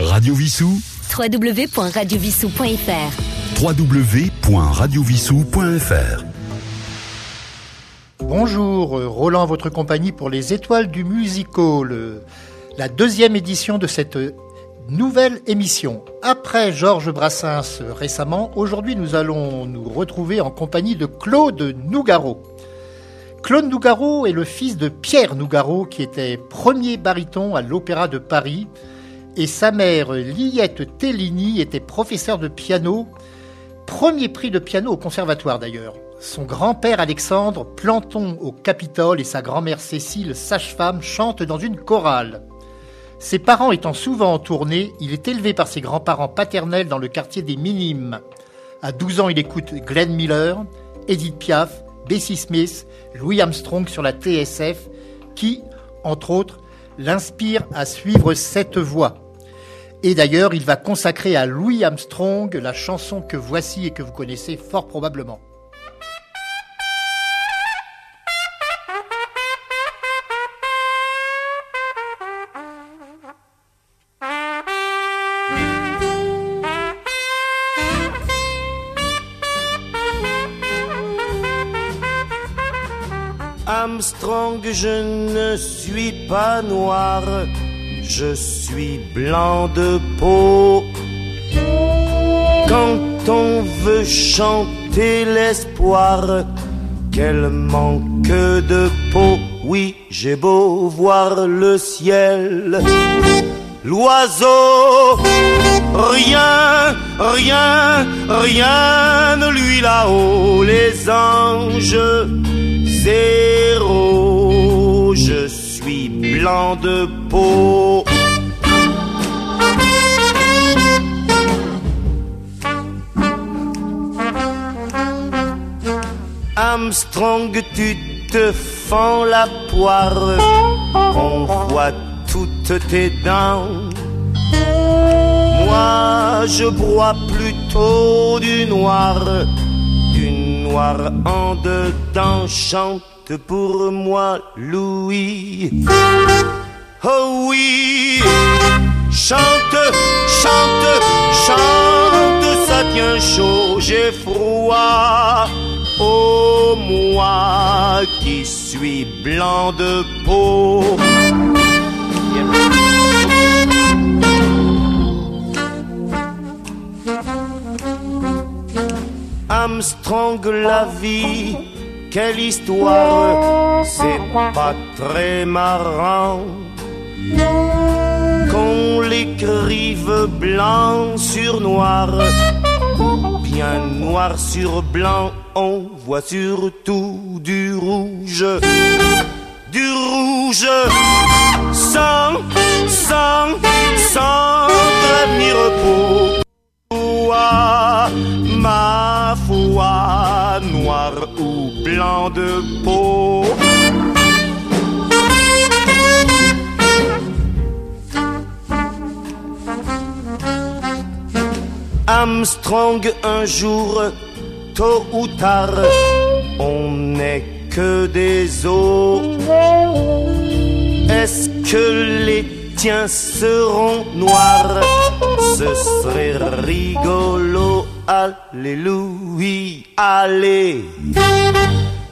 Radio Vissou www.radiovissou.fr www.radiovissou.fr Bonjour, euh, Roland, votre compagnie pour les étoiles du musical, euh, la deuxième édition de cette euh, nouvelle émission. Après Georges Brassens récemment, aujourd'hui nous allons nous retrouver en compagnie de Claude Nougaro. Claude Nougaro est le fils de Pierre Nougaro qui était premier baryton à l'Opéra de Paris et sa mère Liette Tellini était professeure de piano, premier prix de piano au conservatoire d'ailleurs. Son grand-père Alexandre, planton au Capitole, et sa grand-mère Cécile, sage-femme, chantent dans une chorale. Ses parents étant souvent en tournée, il est élevé par ses grands-parents paternels dans le quartier des Minimes. À 12 ans, il écoute Glenn Miller, Edith Piaf, Bessie Smith, Louis Armstrong sur la TSF, qui, entre autres, l'inspire à suivre cette voie. Et d'ailleurs, il va consacrer à Louis Armstrong la chanson que voici et que vous connaissez fort probablement. Armstrong, je ne suis pas noir je suis blanc de peau. Quand on veut chanter l'espoir, quel manque de peau. Oui, j'ai beau voir le ciel, l'oiseau, rien, rien, rien ne lui là-haut, les anges, zéro, je suis blanc de peau. Armstrong, tu te fends la poire, on voit toutes tes dents. Moi, je bois plutôt du noir, du noir en dedans, pour moi, Louis. Oh oui, chante, chante, chante, ça tient chaud, j'ai froid. Oh moi qui suis blanc de peau. Armstrong la vie quelle histoire, c'est pas très marrant qu'on l'écrive blanc sur noir, bien noir sur blanc, on voit surtout du rouge, du rouge, sans, sans, sans de repos ma foi, noir. ou blanc de peau. Armstrong, un jour, tôt ou tard, on n'est que des os. Est-ce que les tiens seront noirs? Ce serait rigolo Alléluia,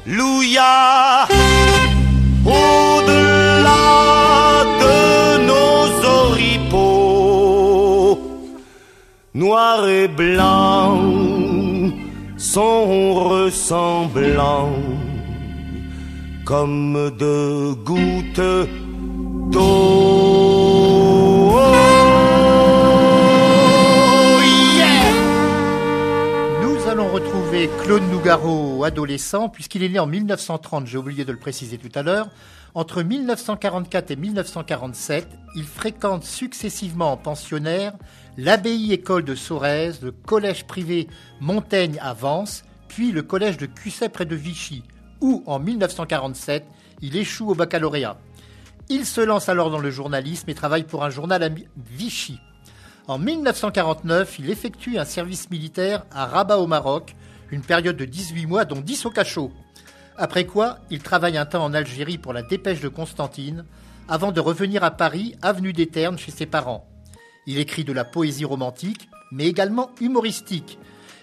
Alléluia, au-delà de nos oripeaux, noir et blanc sont ressemblants comme deux gouttes d'eau. Claude Nougaro, adolescent, puisqu'il est né en 1930, j'ai oublié de le préciser tout à l'heure. Entre 1944 et 1947, il fréquente successivement en pensionnaire l'abbaye école de Sorèze, le collège privé Montaigne à Vence, puis le collège de Cusset près de Vichy, où en 1947, il échoue au baccalauréat. Il se lance alors dans le journalisme et travaille pour un journal à Vichy. En 1949, il effectue un service militaire à Rabat au Maroc, une période de 18 mois dont 10 au cachot. Après quoi, il travaille un temps en Algérie pour la dépêche de Constantine, avant de revenir à Paris, avenue des Ternes, chez ses parents. Il écrit de la poésie romantique, mais également humoristique.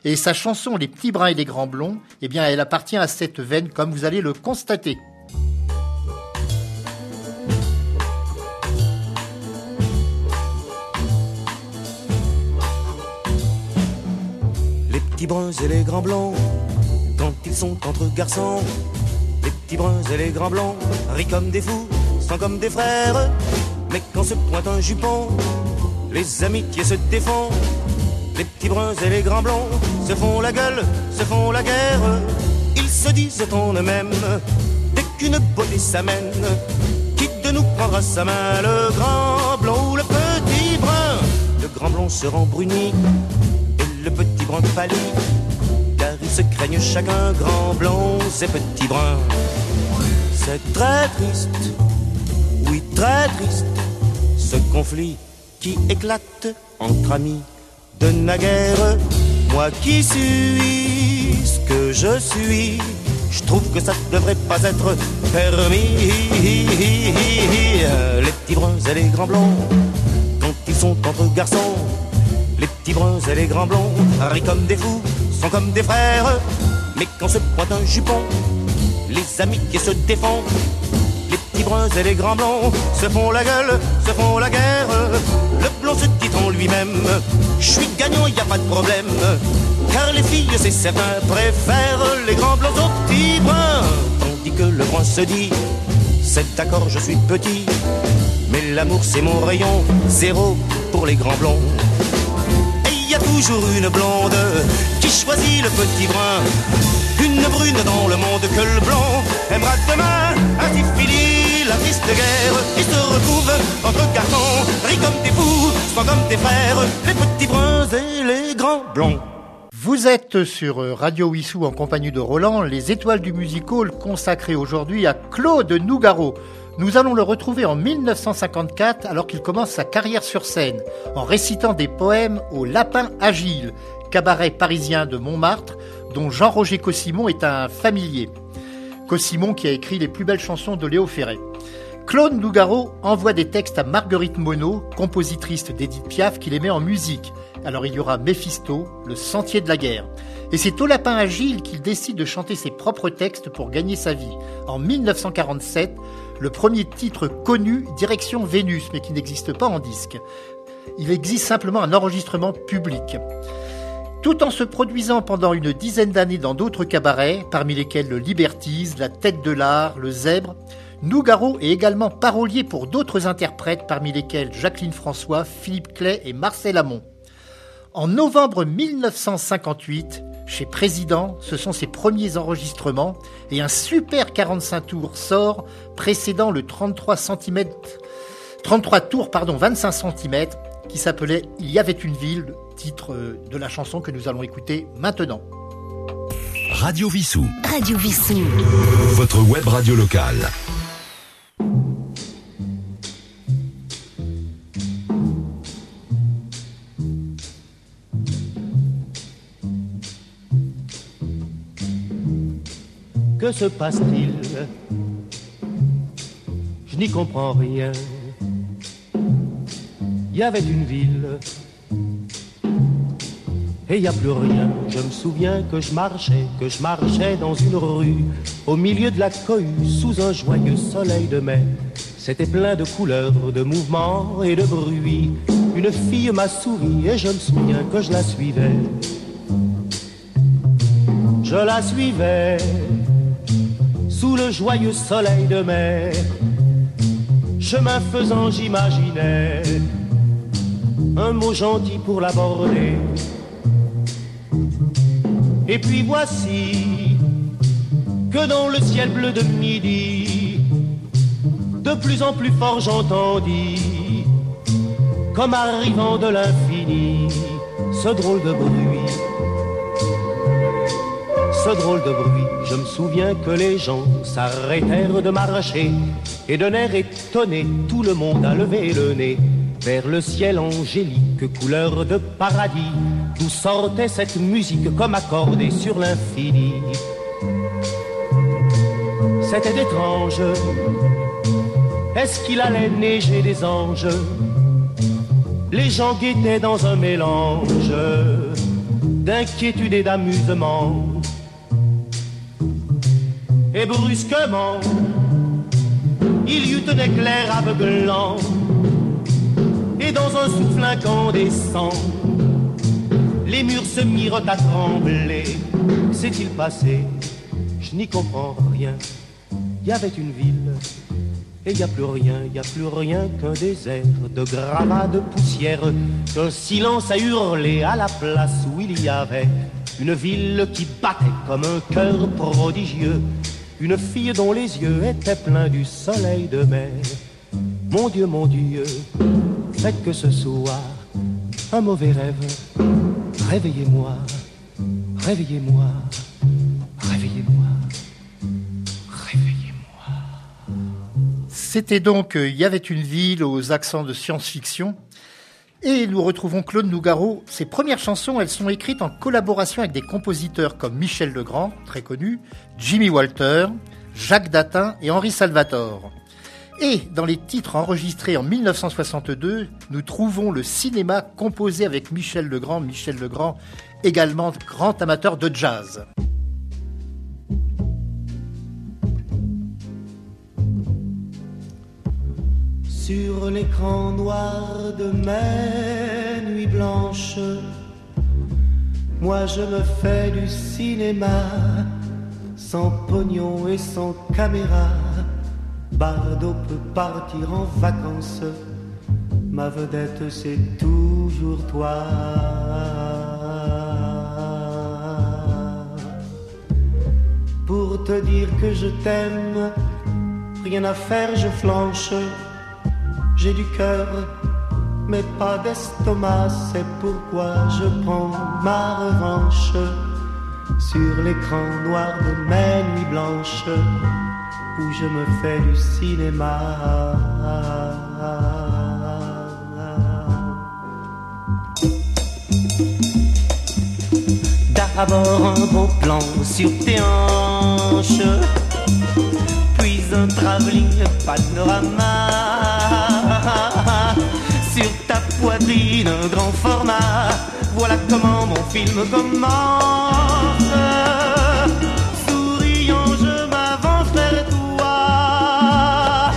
Et sa chanson Les petits bruns et les grands blonds, eh bien, elle appartient à cette veine, comme vous allez le constater. Petits bruns et les grands blonds, quand ils sont entre garçons, les petits bruns et les grands blonds rient comme des fous, sont comme des frères. Mais quand se pointe un jupon, les amitiés se défendent. Les petits bruns et les grands blonds se font la gueule, se font la guerre. Ils se disent en eux-mêmes, dès qu'une beauté s'amène, qui de nous prendra sa main, le grand blond ou le petit brun? Le grand blond se rend bruni et le petit car ils se craignent chacun, grand blond et petit brun. C'est très triste, oui très triste, ce conflit qui éclate entre amis de naguère. Moi qui suis ce que je suis, je trouve que ça ne devrait pas être permis. Les petits bruns et les grands blonds, quand ils sont entre garçons, petits bruns et les grands blonds rient comme des fous, sont comme des frères. Mais quand se pointe un jupon, les amis qui se défendent, les petits bruns et les grands blonds se font la gueule, se font la guerre. Le blond se dit en lui-même, je suis gagnant, y a pas de problème. Car les filles, c'est certain, préfèrent les grands blonds aux petits bruns. Tandis que le brun se dit, c'est d'accord, je suis petit, mais l'amour c'est mon rayon, zéro pour les grands blonds. Toujours une blonde qui choisit le petit brun. Une brune dans le monde que le blond aimera demain. Ainsi finit la triste guerre qui se retrouve entre garçons. Ris comme des fous, sont comme des frères, les petits bruns et les grands blonds. Vous êtes sur Radio Wissou en compagnie de Roland, les étoiles du musical consacrées aujourd'hui à Claude Nougaro. Nous allons le retrouver en 1954 alors qu'il commence sa carrière sur scène en récitant des poèmes au Lapin Agile, cabaret parisien de Montmartre dont Jean-Roger Cossimon est un familier. Cossimon qui a écrit les plus belles chansons de Léo Ferré. Claude Nougaro envoie des textes à Marguerite Monod, compositrice d'Edith Piaf, qui les met en musique. Alors il y aura Méphisto, le sentier de la guerre. Et c'est au Lapin Agile qu'il décide de chanter ses propres textes pour gagner sa vie. En 1947, le premier titre connu, Direction Vénus, mais qui n'existe pas en disque. Il existe simplement un enregistrement public. Tout en se produisant pendant une dizaine d'années dans d'autres cabarets, parmi lesquels le Libertise, la Tête de l'Art, le Zèbre, Nougaro est également parolier pour d'autres interprètes, parmi lesquels Jacqueline François, Philippe Clay et Marcel Amont. En novembre 1958, chez Président, ce sont ses premiers enregistrements et un super 45 tours sort précédant le 33 cm 33 tours pardon 25 cm qui s'appelait Il y avait une ville, titre de la chanson que nous allons écouter maintenant. Radio Vissou. Radio Vissou. Votre web radio locale. Que se passe-t-il Je n'y comprends rien. Il y avait une ville et il n'y a plus rien. Je me souviens que je marchais, que je marchais dans une rue, au milieu de la cohue, sous un joyeux soleil de mai. C'était plein de couleurs, de mouvements et de bruits. Une fille m'a souri et je me souviens que je la suivais. Je la suivais sous le joyeux soleil de mai. Chemin faisant, j'imaginais un mot gentil pour l'aborder. Et puis voici que dans le ciel bleu de midi, de plus en plus fort j'entendis, comme arrivant de l'infini, ce drôle de bruit. Ce drôle de bruit, je me souviens que les gens s'arrêtèrent de marcher et d'un air étonné, tout le monde a levé le nez vers le ciel angélique, couleur de paradis, d'où sortait cette musique comme accordée sur l'infini. C'était étrange. Est-ce qu'il allait neiger des anges? Les gens guettaient dans un mélange d'inquiétude et d'amusement. Et brusquement, il y eut un éclair aveuglant, et dans un souffle incandescent, les murs se mirent à trembler. S'est-il passé? Je n'y comprends rien. Il y avait une ville et il a plus rien, il a plus rien qu'un désert de gravats de poussière, qu'un silence à hurler à la place où il y avait une ville qui battait comme un cœur prodigieux, une fille dont les yeux étaient pleins du soleil de mer. Mon Dieu, mon Dieu, faites que ce soir, un mauvais rêve, réveillez-moi, réveillez-moi. C'était donc euh, Il y avait une ville aux accents de science-fiction. Et nous retrouvons Claude Nougaro. Ses premières chansons, elles sont écrites en collaboration avec des compositeurs comme Michel Legrand, très connu, Jimmy Walter, Jacques Datin et Henri Salvatore. Et dans les titres enregistrés en 1962, nous trouvons le cinéma composé avec Michel Legrand. Michel Legrand, également grand amateur de jazz. Sur l'écran noir de mes nuits blanches. Moi je me fais du cinéma sans pognon et sans caméra. Bardot peut partir en vacances. Ma vedette c'est toujours toi. Pour te dire que je t'aime, rien à faire, je flanche j'ai du cœur, mais pas d'estomac, c'est pourquoi je prends ma revanche sur l'écran noir de mes nuits blanches où je me fais du cinéma. D'abord un beau plan sur tes hanches, puis un travelling panorama ta poitrine, grand format. Voilà comment mon film commence. Souriant, je m'avance vers toi.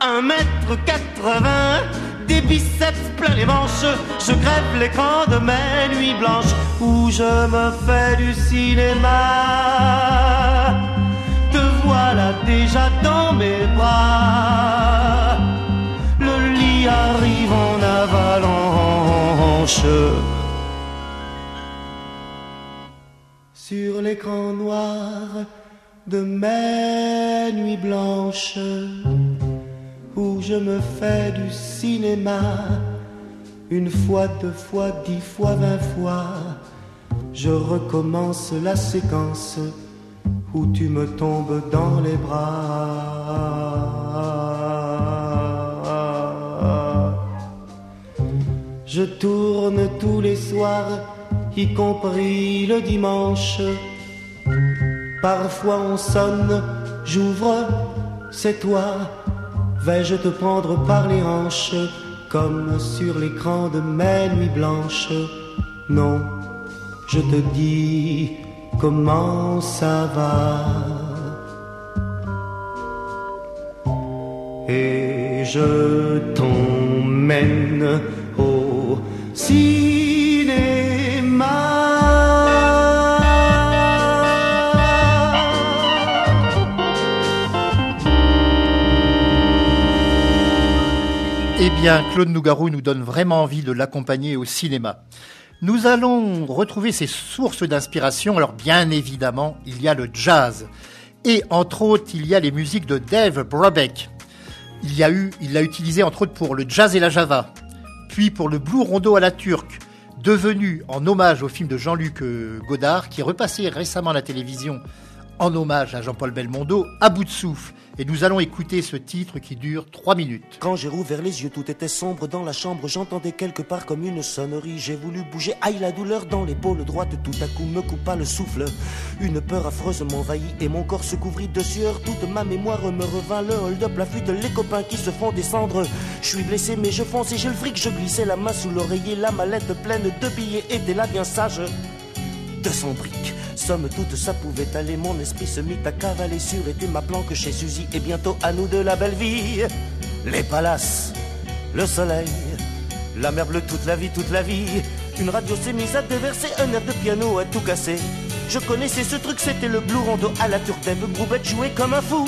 Un mètre quatre-vingts, des biceps plein les manches. Je crève l'écran de mes nuits blanches où je me fais du cinéma. Te voilà déjà dans mes bras Sur l'écran noir de mes nuits blanches, où je me fais du cinéma, une fois, deux fois, dix fois, vingt fois, je recommence la séquence où tu me tombes dans les bras. Je tourne tous les soirs, y compris le dimanche. Parfois on sonne, j'ouvre, c'est toi. Vais-je te prendre par les hanches, comme sur l'écran de mes nuits blanches? Non, je te dis comment ça va. Et je t'emmène eh bien, Claude Nougarou nous donne vraiment envie de l'accompagner au cinéma. Nous allons retrouver ses sources d'inspiration. Alors, bien évidemment, il y a le jazz. Et entre autres, il y a les musiques de Dave Brubeck. Il a eu, il l'a utilisé entre autres pour le jazz et la java puis pour le Blue Rondo à la turque, devenu en hommage au film de Jean-Luc euh, Godard, qui est repassé récemment à la télévision en hommage à Jean-Paul Belmondo, à bout de souffle. Et nous allons écouter ce titre qui dure trois minutes. Quand j'ai rouvert les yeux, tout était sombre dans la chambre. J'entendais quelque part comme une sonnerie. J'ai voulu bouger, aïe la douleur dans l'épaule droite. Tout à coup me coupa le souffle. Une peur affreuse m'envahit et mon corps se couvrit de sueur. Toute ma mémoire me revint. Le hold-up, la fuite, les copains qui se font descendre. Je suis blessé, mais je fonce et j'ai le fric. Je glissais la main sous l'oreiller. La mallette pleine de billets était là bien sage. 200 briques Somme toute, ça pouvait aller. Mon esprit se mit à cavaler sur était ma planque chez Suzy. Et bientôt à nous de la belle vie. Les palaces, le soleil, la mer bleue toute la vie, toute la vie. Une radio s'est mise à déverser un air de piano à tout casser. Je connaissais ce truc, c'était le blue rondo à la turtaine. Groubette jouait comme un fou.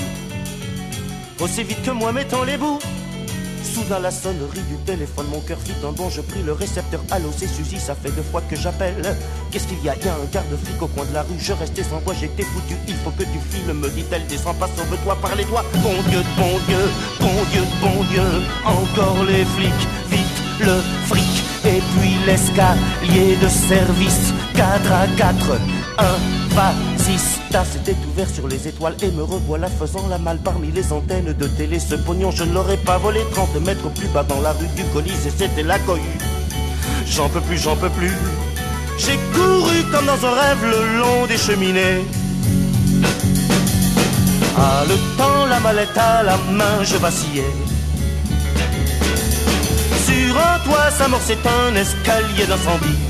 Aussi vite que moi mettant les bouts. Soudain la sonnerie du téléphone, mon cœur fit un bond, je pris le récepteur. Allô, c'est Suzy, ça fait deux fois que j'appelle. Qu'est-ce qu'il y a? Y a un garde-flic au coin de la rue, je restais sans voix, j'étais foutu. Il faut que tu filmes, me dit-elle, descends pas, sauve-toi par les doigts. Bon Dieu, bon Dieu, bon Dieu, bon Dieu, encore les flics, vite le fric. Et puis l'escalier de service, 4 à 4, 1, 6, c'était ouvert sur les étoiles et me revoilà faisant la malle parmi les antennes de télé. Ce pognon, je ne l'aurais pas volé 30 mètres plus bas dans la rue du Colis et c'était la cohue. J'en peux plus, j'en peux plus. J'ai couru comme dans un rêve le long des cheminées. Ah, le temps, la mallette à la main, je vacillais. Sur un toit, s'amorçait un escalier d'incendie.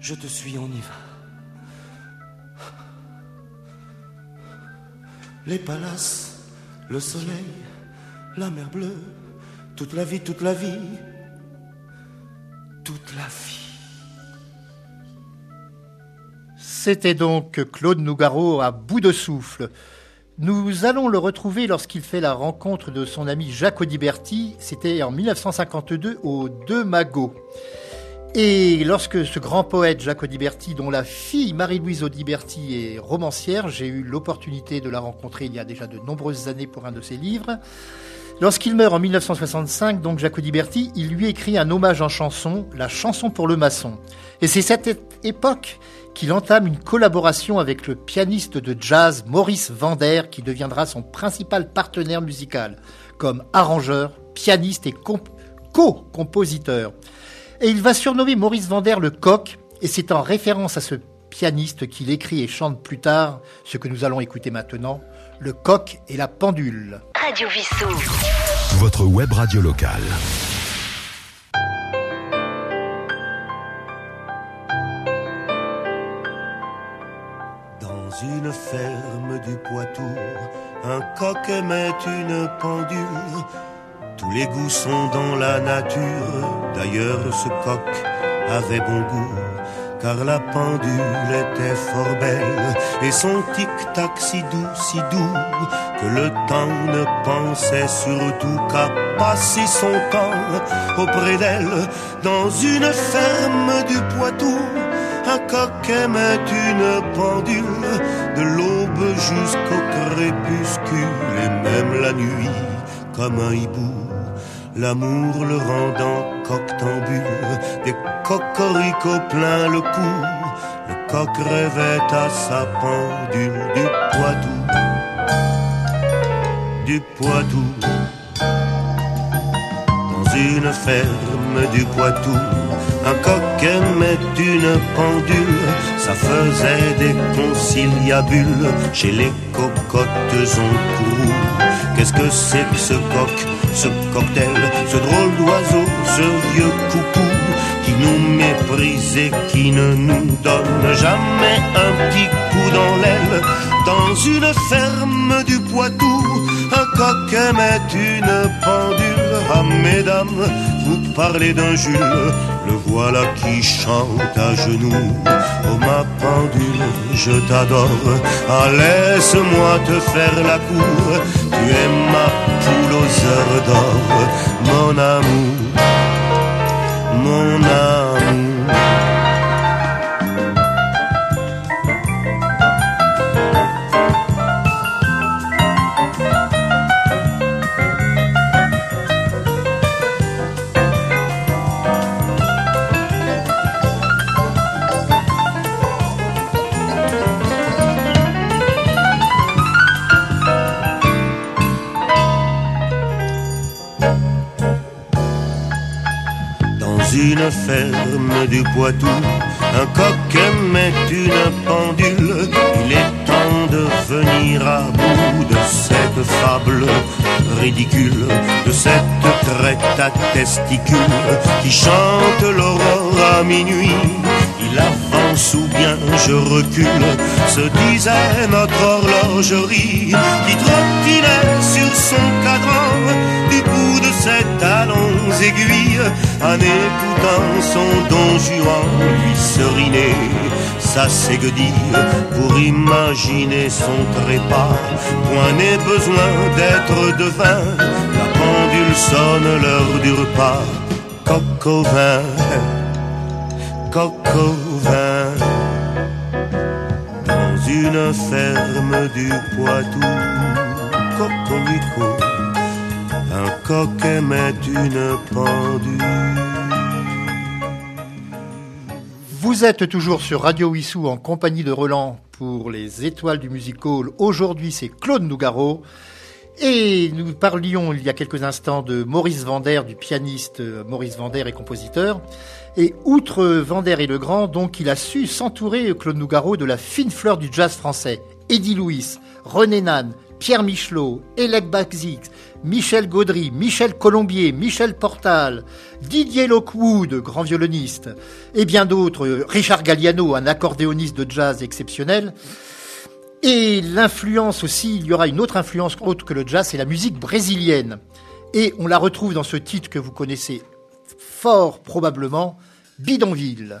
Je te suis, on y va. Les palaces, le soleil, la mer bleue, toute la vie, toute la vie, toute la vie. C'était donc Claude Nougaro à bout de souffle. Nous allons le retrouver lorsqu'il fait la rencontre de son ami Jacques Audiberti. C'était en 1952 au Deux Magots. Et lorsque ce grand poète Jacques Audiberti, dont la fille Marie-Louise Audiberti est romancière, j'ai eu l'opportunité de la rencontrer il y a déjà de nombreuses années pour un de ses livres. Lorsqu'il meurt en 1965, donc Jacques Audiberti, il lui écrit un hommage en chanson, la chanson pour le maçon. Et c'est cette époque qu'il entame une collaboration avec le pianiste de jazz Maurice Vander, qui deviendra son principal partenaire musical, comme arrangeur, pianiste et co-compositeur. Et il va surnommer Maurice Vander le coq, et c'est en référence à ce pianiste qu'il écrit et chante plus tard ce que nous allons écouter maintenant, le coq et la pendule. Radio Vissou. Votre web radio locale. Dans une ferme du Poitou, un coq aimait une pendule tous les goûts sont dans la nature, d'ailleurs ce coq avait bon goût, car la pendule était fort belle, et son tic-tac si doux, si doux, que le temps ne pensait surtout qu'à passer son temps auprès d'elle, dans une ferme du Poitou. Un coq aimait une pendule, de l'aube jusqu'au crépuscule, et même la nuit, comme un hibou l'amour le rendant coctambule, des cocoricots plein le cou, le coq rêvait à sa pendule. Du Poitou, du Poitou. Dans une ferme du Poitou, un coq aimait une pendule, ça faisait des conciliabules. Chez les cocottes courroux. Qu'est-ce que c'est que ce coq, ce cocktail, ce drôle d'oiseau, ce vieux coucou qui nous méprise et qui ne nous donne jamais un petit coup dans l'aile dans une ferme du Poitou, un coq aimait une pendule. Ah, mesdames, vous parlez d'un Jules, le voilà qui chante à genoux. Oh, ma pendule, je t'adore. Ah, laisse-moi te faire la cour. Tu es ma poule aux heures d'or, mon amour, mon amour. Ferme du Poitou, un coq aimait une pendule. Il est temps de venir à bout de cette fable ridicule, de cette crête à testicules qui chante l'aurore à minuit. Il avance ou bien je recule, se disait notre horlogerie qui trottinait sur son cadran ses talons aiguilles en écoutant son don Juan lui seriner sa séguedille pour imaginer son trépas. Point n'est besoin d'être devin, la pendule sonne l'heure du repas. Coq au vin, coq au vin, dans une ferme du Poitou, cocorico, un Vous êtes toujours sur Radio Wissou en compagnie de Roland pour les étoiles du music hall. Aujourd'hui, c'est Claude Nougaro. Et nous parlions il y a quelques instants de Maurice Vander, du pianiste Maurice Vander et compositeur. Et outre Vander et Legrand, donc, il a su s'entourer, Claude Nougaro, de la fine fleur du jazz français. Eddie Louis, René Nann, Pierre Michelot, Elec Baxix, Michel Gaudry, Michel Colombier, Michel Portal, Didier Lockwood, grand violoniste, et bien d'autres, Richard Galliano, un accordéoniste de jazz exceptionnel. Et l'influence aussi, il y aura une autre influence autre que le jazz, c'est la musique brésilienne. Et on la retrouve dans ce titre que vous connaissez fort probablement, Bidonville.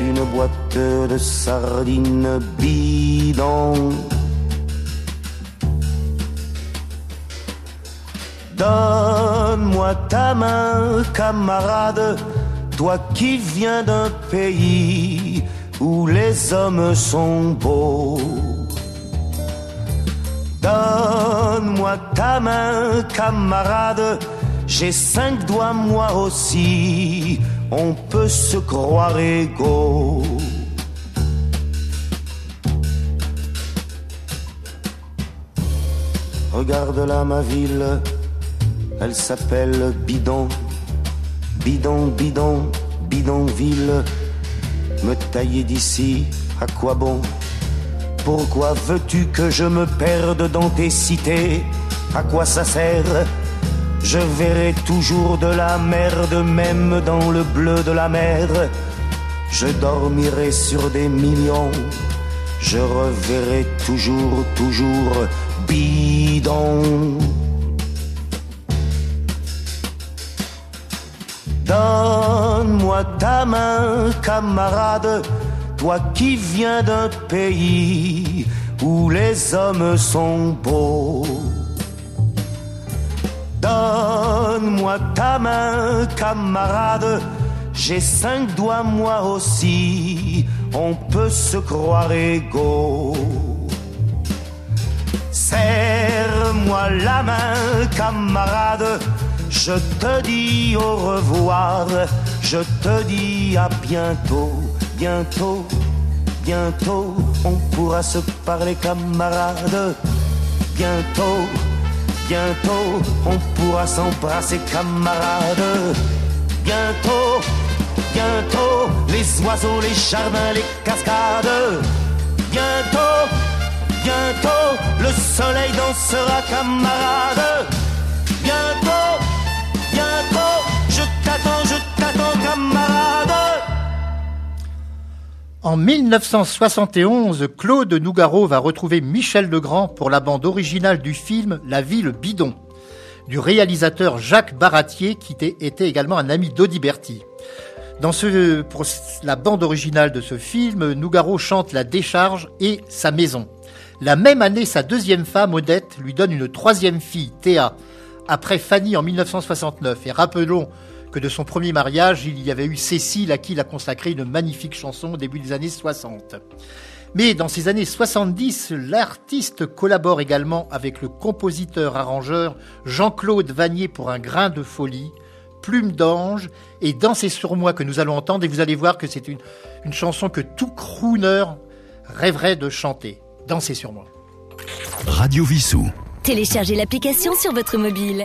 une boîte de sardines bidon. Donne-moi ta main, camarade, toi qui viens d'un pays où les hommes sont beaux. Donne-moi ta main, camarade, j'ai cinq doigts moi aussi, on peut se croire égaux. Regarde là ma ville, elle s'appelle Bidon, Bidon, Bidon, Bidonville. Me tailler d'ici, à quoi bon? Pourquoi veux-tu que je me perde dans tes cités? À quoi ça sert Je verrai toujours de la merde, même dans le bleu de la mer. Je dormirai sur des millions, je reverrai toujours, toujours bidon. Donne-moi ta main, camarade, toi qui viens d'un pays où les hommes sont beaux. Donne-moi ta main, camarade, j'ai cinq doigts moi aussi, on peut se croire égaux. Serre-moi la main, camarade, je te dis au revoir, je te dis à bientôt, bientôt, bientôt, on pourra se parler, camarade, bientôt Bientôt, on pourra s'embrasser, camarades. Bientôt, bientôt, les oiseaux, les jardins, les cascades. Bientôt, bientôt, le soleil dansera, camarade. Bientôt, bientôt, je t'attends, je t'attends, En 1971, Claude Nougaro va retrouver Michel Legrand pour la bande originale du film La ville bidon, du réalisateur Jacques Baratier, qui était également un ami d'Audiberti. Dans pour la bande originale de ce film, Nougaro chante La décharge et Sa maison. La même année, sa deuxième femme, Odette, lui donne une troisième fille, Théa, après Fanny en 1969. Et rappelons que de son premier mariage, il y avait eu Cécile à qui il a consacré une magnifique chanson au début des années 60. Mais dans ces années 70, l'artiste collabore également avec le compositeur-arrangeur Jean-Claude Vanier pour un grain de folie, Plume d'ange et Danser sur moi que nous allons entendre et vous allez voir que c'est une, une chanson que tout crooner rêverait de chanter. Danser sur moi. Radio Vissou. Téléchargez l'application sur votre mobile.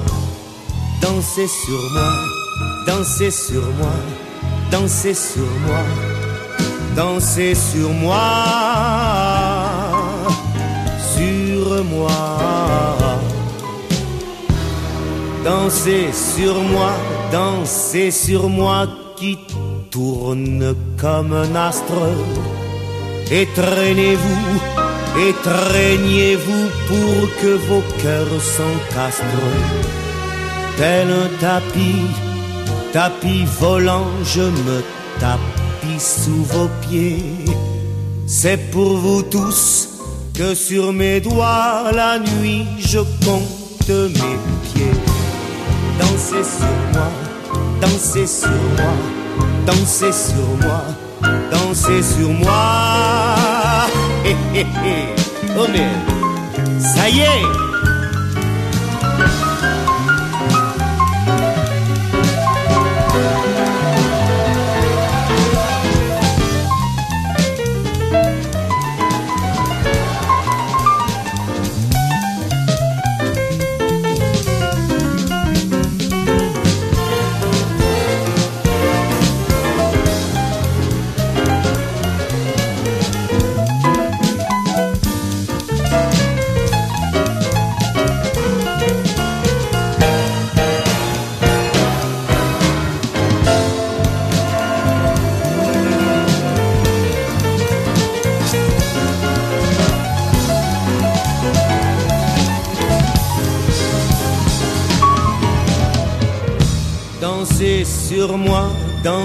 Dansez sur moi, dansez sur moi, dansez sur moi, dansez sur moi, sur moi. Dansez sur moi, dansez sur moi qui tourne comme un astre. Et traînez-vous pour que vos cœurs s'encastrent tel un tapis, tapis volant, je me tapis sous vos pieds. C'est pour vous tous que sur mes doigts la nuit je compte mes pieds. Dansez sur moi, dansez sur moi, dansez sur moi, dansez sur moi. Hé hé hé, oh ça y est.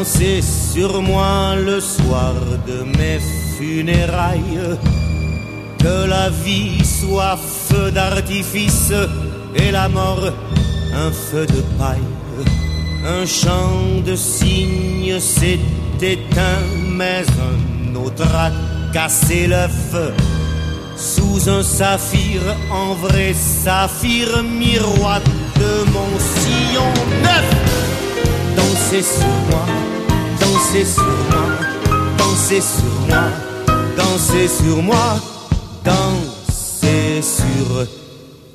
dansez sur moi le soir de mes funérailles. Que la vie soit feu d'artifice et la mort un feu de paille. Un chant de cygne s'est éteint, mais un autre a cassé feu. Sous un saphir, en vrai saphir, miroir de mon sillon neuf. Dansez sur moi, dansez sur moi, dansez sur moi, dansez sur moi, sur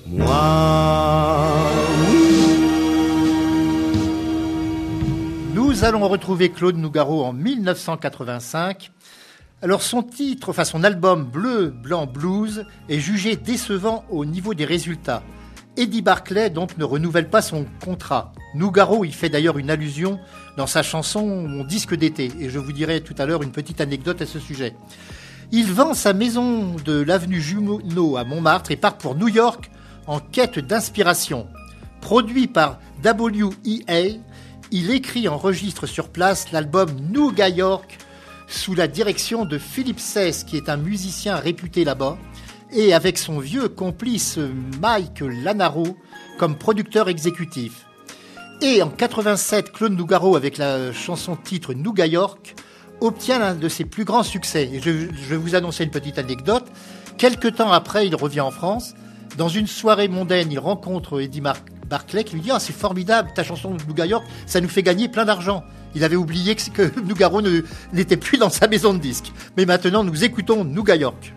moi. Nous allons retrouver Claude Nougaro en 1985. Alors son titre, enfin son album Bleu, Blanc, Blues est jugé décevant au niveau des résultats. Eddie Barclay donc ne renouvelle pas son contrat. Nougaro y fait d'ailleurs une allusion dans sa chanson Mon disque d'été et je vous dirai tout à l'heure une petite anecdote à ce sujet. Il vend sa maison de l'avenue Jumeau à Montmartre et part pour New York en quête d'inspiration. Produit par WEA, il écrit et enregistre sur place l'album Nouga York sous la direction de Philippe Sess, qui est un musicien réputé là-bas, et avec son vieux complice Mike Lanaro comme producteur exécutif. Et en 87, Claude Nougaro, avec la chanson titre Nouga York, obtient l'un de ses plus grands succès. Et je, vais vous annoncer une petite anecdote. Quelque temps après, il revient en France. Dans une soirée mondaine, il rencontre Eddie Barclay qui lui dit Ah, c'est formidable, ta chanson Nouga York, ça nous fait gagner plein d'argent. Il avait oublié que, que Nougaro n'était plus dans sa maison de disques. Mais maintenant, nous écoutons Nouga York.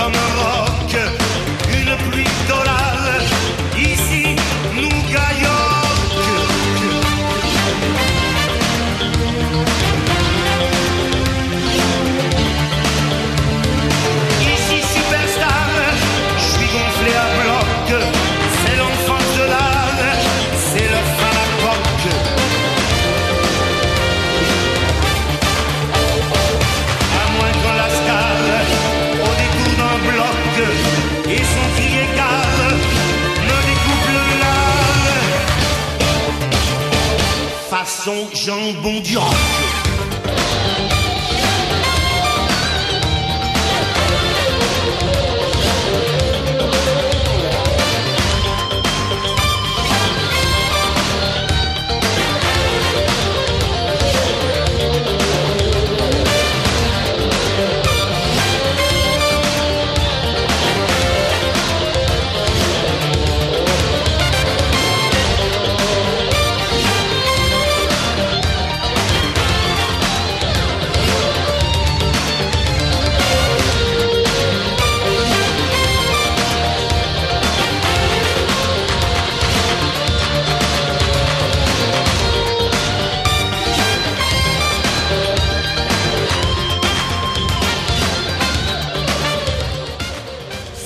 come on. Jambon du rock.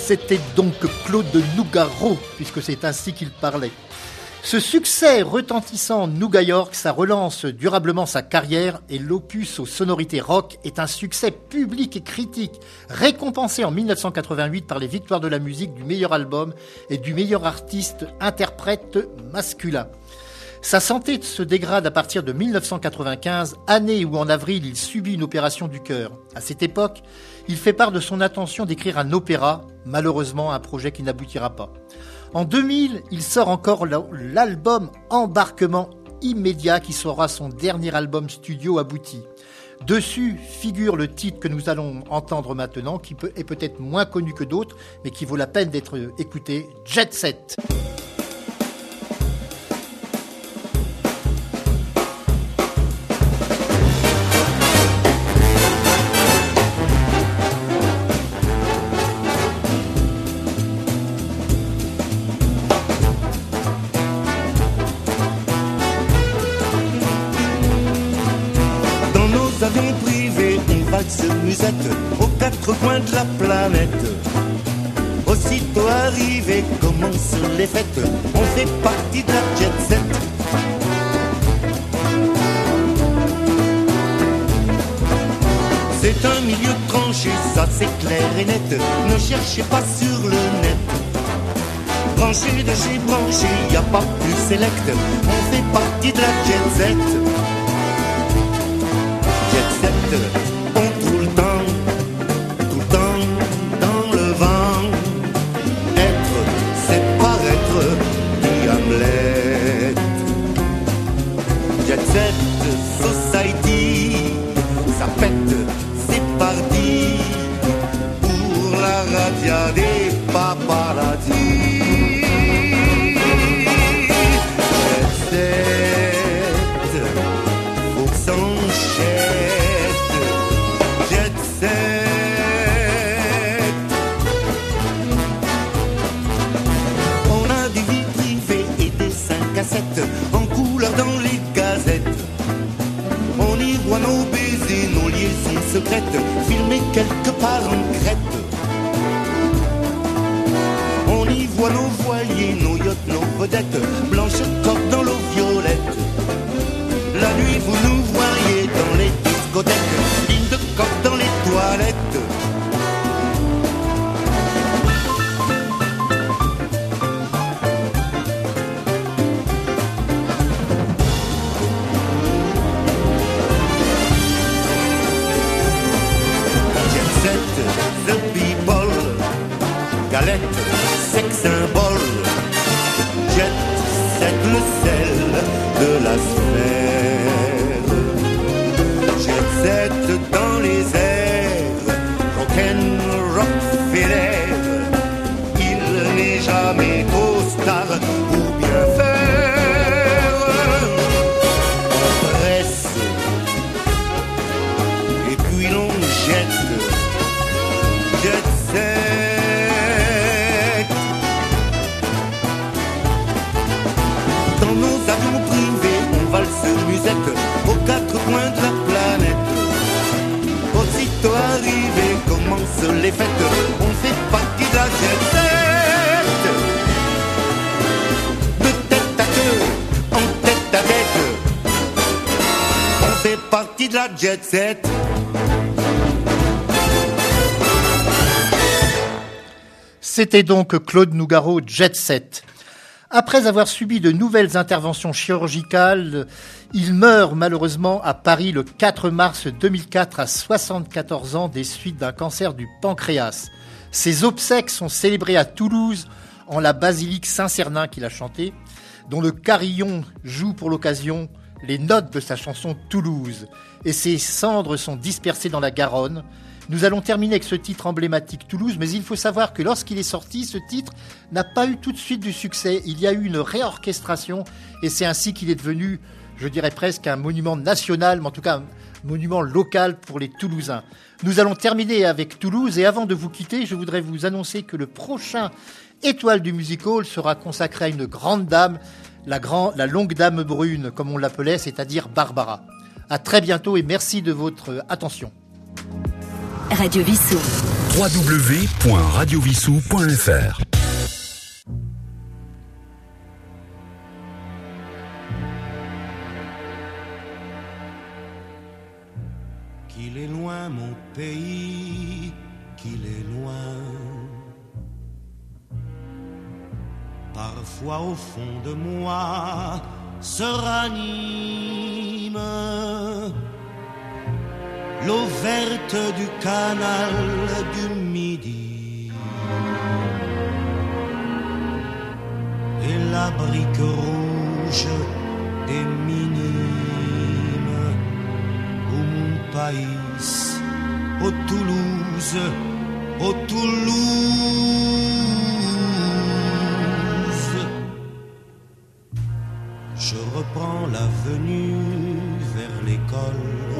C'était donc Claude Nougaro, puisque c'est ainsi qu'il parlait. Ce succès retentissant Nouga York, ça relance durablement sa carrière et l'opus aux sonorités rock est un succès public et critique, récompensé en 1988 par les victoires de la musique du meilleur album et du meilleur artiste interprète masculin. Sa santé se dégrade à partir de 1995, année où en avril il subit une opération du cœur. À cette époque, il fait part de son intention d'écrire un opéra, malheureusement un projet qui n'aboutira pas. En 2000, il sort encore l'album Embarquement immédiat qui sera son dernier album studio abouti. Dessus figure le titre que nous allons entendre maintenant, qui est peut-être moins connu que d'autres, mais qui vaut la peine d'être écouté, Jet Set. Quatre coins de la planète. Aussitôt arrivé, commencent les fêtes, on fait partie de la jet set. C'est un milieu tranché, ça c'est clair et net, ne cherchez pas sur le net. Branché de chez branché, y a pas plus select, on fait partie de la jet set. Jet set. blanche, corde dans l'eau. C'était donc Claude Nougaro, Jet Set. Après avoir subi de nouvelles interventions chirurgicales, il meurt malheureusement à Paris le 4 mars 2004 à 74 ans des suites d'un cancer du pancréas. Ses obsèques sont célébrées à Toulouse en la basilique Saint-Cernin qu'il a chanté, dont le carillon joue pour l'occasion les notes de sa chanson Toulouse et ses cendres sont dispersées dans la Garonne. Nous allons terminer avec ce titre emblématique Toulouse, mais il faut savoir que lorsqu'il est sorti, ce titre n'a pas eu tout de suite du succès. Il y a eu une réorchestration et c'est ainsi qu'il est devenu, je dirais presque un monument national, mais en tout cas un monument local pour les Toulousains. Nous allons terminer avec Toulouse et avant de vous quitter, je voudrais vous annoncer que le prochain étoile du music hall sera consacré à une grande dame, la, la longue dame brune, comme on l'appelait, c'est-à-dire Barbara. À très bientôt et merci de votre attention. Radio Vissou. www.radiovissou.fr Qu'il est loin mon pays, qu'il est loin. Parfois au fond de moi, se ranime. L'eau verte du canal du Midi et la brique rouge des minimes au pays, au Toulouse, au Toulouse. Je reprends l'avenue vers l'école.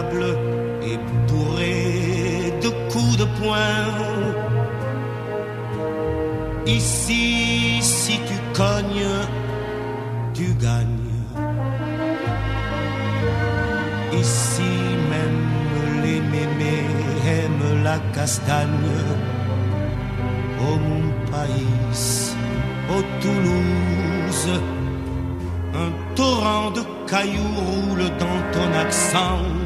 Cartable est de coups de poing. Ici, si tu cognes, tu gagnes. Ici même, les mémés aiment la castagne. Au mon pays, au Toulouse, un torrent de cailloux roule dans ton accent.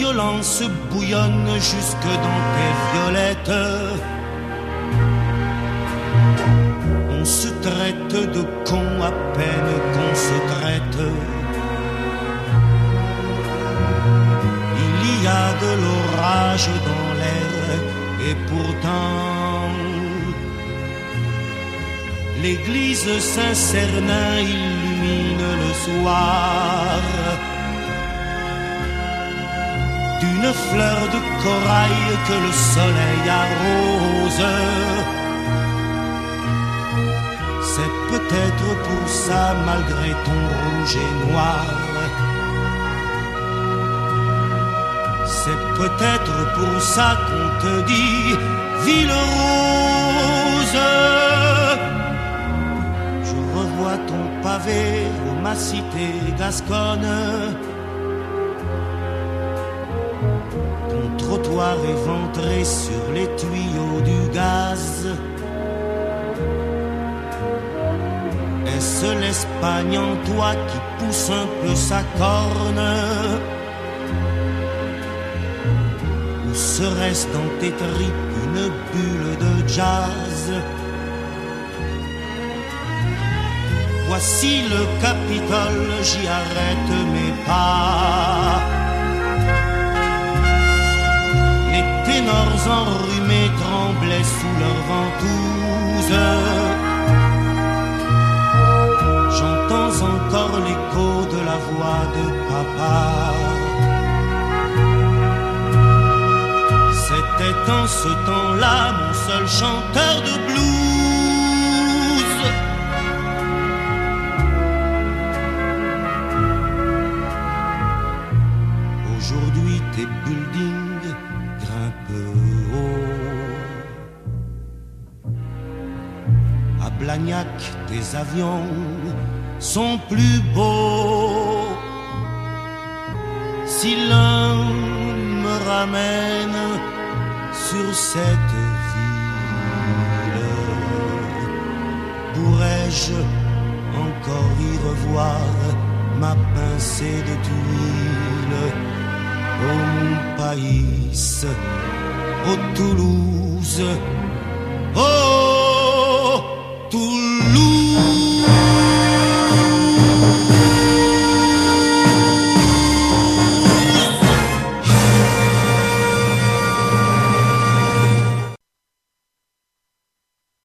Violence bouillonne jusque dans tes violettes. On se traite de con à peine qu'on se traite. Il y a de l'orage dans l'air et pourtant l'église Saint-Cernin illumine le soir d'une fleur de corail que le soleil arrose. C'est peut-être pour ça, malgré ton rouge et noir. C'est peut-être pour ça qu'on te dit ville rose. Je revois ton pavé ma cité gasconne. Éventré sur les tuyaux du gaz. Est-ce l'Espagne en toi qui pousse un peu sa corne? Ou serait-ce dans tes tripes une bulle de jazz? Voici le Capitole, j'y arrête mes pas. Tremblaient sous leur ventouse. J'entends encore l'écho de la voix de papa. C'était en ce temps-là mon seul chanteur de blues. Tes avions sont plus beaux. Si l'un me ramène sur cette ville, pourrais-je encore y revoir ma pincée de tuiles au mon pays, au Toulouse?